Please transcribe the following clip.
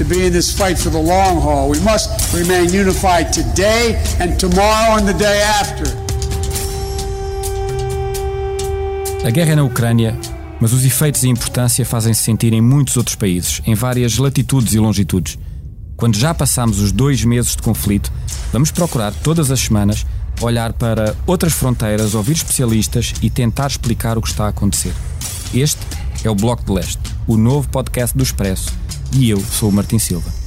to be in this fight for the long haul. We must remain unified today and tomorrow and the day after. A guerra é na Ucrânia, mas os efeitos e importância fazem-se sentir em muitos outros países, em várias latitudes e longitudes. Quando já passamos os dois meses de conflito, vamos procurar todas as semanas olhar para outras fronteiras, ouvir especialistas e tentar explicar o que está a acontecer. Este é o Bloco de Leste, o novo podcast do Expresso, e eu sou o Martin Silva.